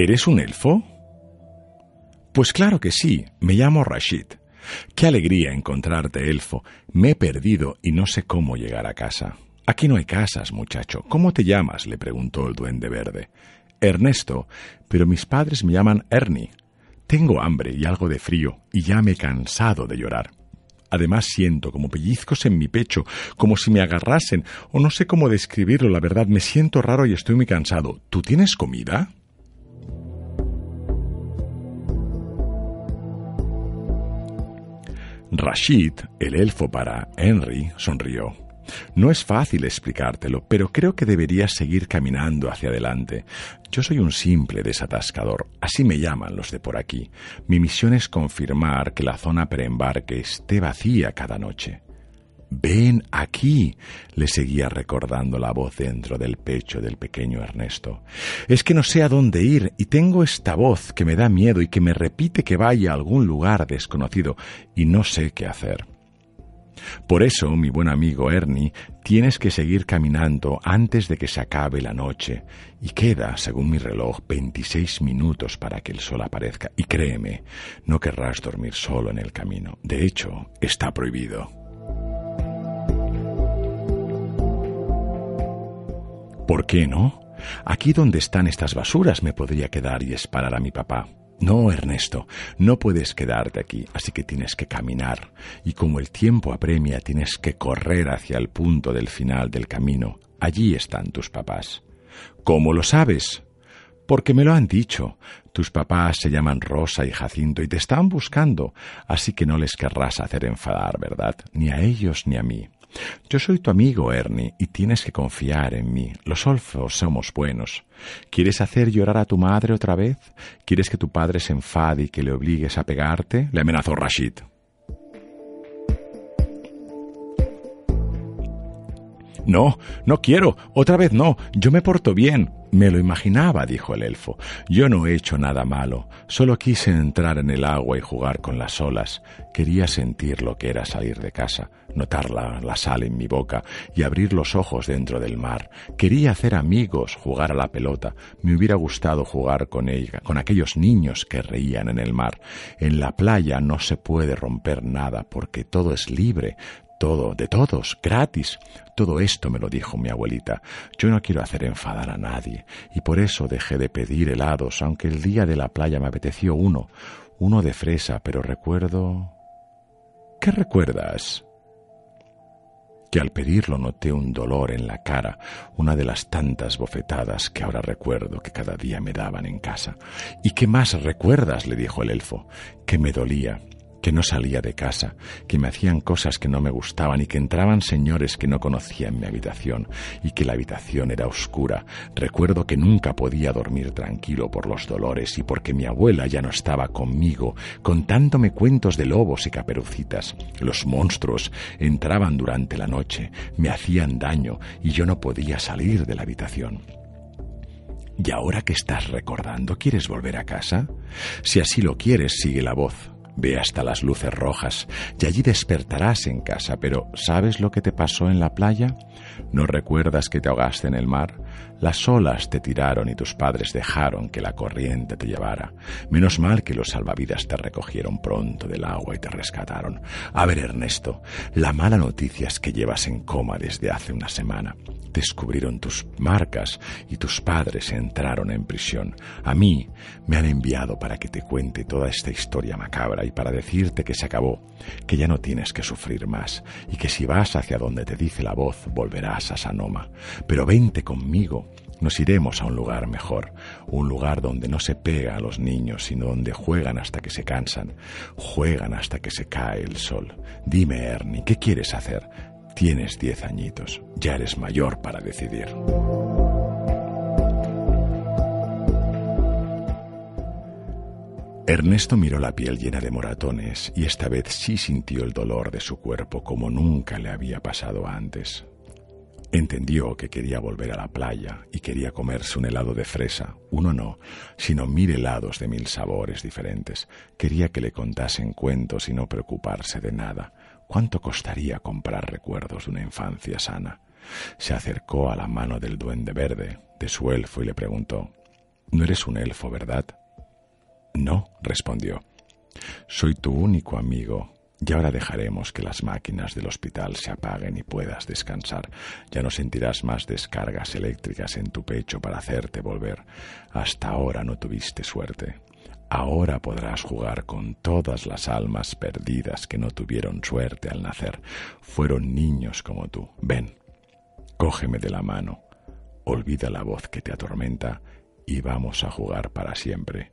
¿Eres un elfo? Pues claro que sí, me llamo Rashid. Qué alegría encontrarte, elfo. Me he perdido y no sé cómo llegar a casa. Aquí no hay casas, muchacho. ¿Cómo te llamas? le preguntó el duende verde. Ernesto, pero mis padres me llaman Ernie. Tengo hambre y algo de frío, y ya me he cansado de llorar. Además siento como pellizcos en mi pecho, como si me agarrasen, o no sé cómo describirlo, la verdad, me siento raro y estoy muy cansado. ¿Tú tienes comida? Rashid, el elfo para Henry, sonrió. No es fácil explicártelo, pero creo que deberías seguir caminando hacia adelante. Yo soy un simple desatascador, así me llaman los de por aquí. Mi misión es confirmar que la zona preembarque esté vacía cada noche. Ven aquí, le seguía recordando la voz dentro del pecho del pequeño Ernesto. Es que no sé a dónde ir y tengo esta voz que me da miedo y que me repite que vaya a algún lugar desconocido y no sé qué hacer. Por eso, mi buen amigo Ernie, tienes que seguir caminando antes de que se acabe la noche. Y queda, según mi reloj, 26 minutos para que el sol aparezca. Y créeme, no querrás dormir solo en el camino. De hecho, está prohibido. ¿Por qué no? Aquí donde están estas basuras me podría quedar y esperar a mi papá. No, Ernesto, no puedes quedarte aquí, así que tienes que caminar, y como el tiempo apremia, tienes que correr hacia el punto del final del camino. Allí están tus papás. ¿Cómo lo sabes? Porque me lo han dicho. Tus papás se llaman Rosa y Jacinto y te están buscando, así que no les querrás hacer enfadar, ¿verdad? Ni a ellos ni a mí. Yo soy tu amigo, Ernie, y tienes que confiar en mí. Los olfos somos buenos. ¿Quieres hacer llorar a tu madre otra vez? ¿Quieres que tu padre se enfade y que le obligues a pegarte? Le amenazó Rashid. No, no quiero. Otra vez no. Yo me porto bien. Me lo imaginaba, dijo el elfo. Yo no he hecho nada malo. Solo quise entrar en el agua y jugar con las olas. Quería sentir lo que era salir de casa, notar la, la, sal en mi boca y abrir los ojos dentro del mar. Quería hacer amigos, jugar a la pelota. Me hubiera gustado jugar con ella, con aquellos niños que reían en el mar. En la playa no se puede romper nada porque todo es libre, todo, de todos, gratis. Todo esto me lo dijo mi abuelita. Yo no quiero hacer enfadar a nadie, y por eso dejé de pedir helados, aunque el día de la playa me apeteció uno, uno de fresa, pero recuerdo... ¿Qué recuerdas? que al pedirlo noté un dolor en la cara, una de las tantas bofetadas que ahora recuerdo que cada día me daban en casa. ¿Y qué más recuerdas? le dijo el elfo, que me dolía, que no salía de casa, que me hacían cosas que no me gustaban y que entraban señores que no conocía en mi habitación y que la habitación era oscura. Recuerdo que nunca podía dormir tranquilo por los dolores y porque mi abuela ya no estaba conmigo, contándome cuentos de lobos y caperucitas. Los monstruos entraban durante la noche, me hacían daño y yo no podía salir de la habitación. ¿Y ahora que estás recordando, quieres volver a casa? Si así lo quieres, sigue la voz. Ve hasta las luces rojas y allí despertarás en casa. Pero ¿sabes lo que te pasó en la playa? ¿No recuerdas que te ahogaste en el mar? Las olas te tiraron y tus padres dejaron que la corriente te llevara. Menos mal que los salvavidas te recogieron pronto del agua y te rescataron. A ver, Ernesto, la mala noticia es que llevas en coma desde hace una semana. Descubrieron tus marcas y tus padres entraron en prisión. A mí me han enviado para que te cuente toda esta historia macabra para decirte que se acabó, que ya no tienes que sufrir más y que si vas hacia donde te dice la voz volverás a Sanoma. Pero vente conmigo nos iremos a un lugar mejor, un lugar donde no se pega a los niños, sino donde juegan hasta que se cansan, juegan hasta que se cae el sol. Dime, Ernie, ¿qué quieres hacer? Tienes diez añitos, ya eres mayor para decidir. Ernesto miró la piel llena de moratones y esta vez sí sintió el dolor de su cuerpo como nunca le había pasado antes. Entendió que quería volver a la playa y quería comerse un helado de fresa, uno no, sino mil helados de mil sabores diferentes. Quería que le contasen cuentos y no preocuparse de nada. ¿Cuánto costaría comprar recuerdos de una infancia sana? Se acercó a la mano del duende verde, de su elfo, y le preguntó No eres un elfo, ¿verdad? No, respondió. Soy tu único amigo, y ahora dejaremos que las máquinas del hospital se apaguen y puedas descansar. Ya no sentirás más descargas eléctricas en tu pecho para hacerte volver. Hasta ahora no tuviste suerte. Ahora podrás jugar con todas las almas perdidas que no tuvieron suerte al nacer. Fueron niños como tú. Ven, cógeme de la mano, olvida la voz que te atormenta y vamos a jugar para siempre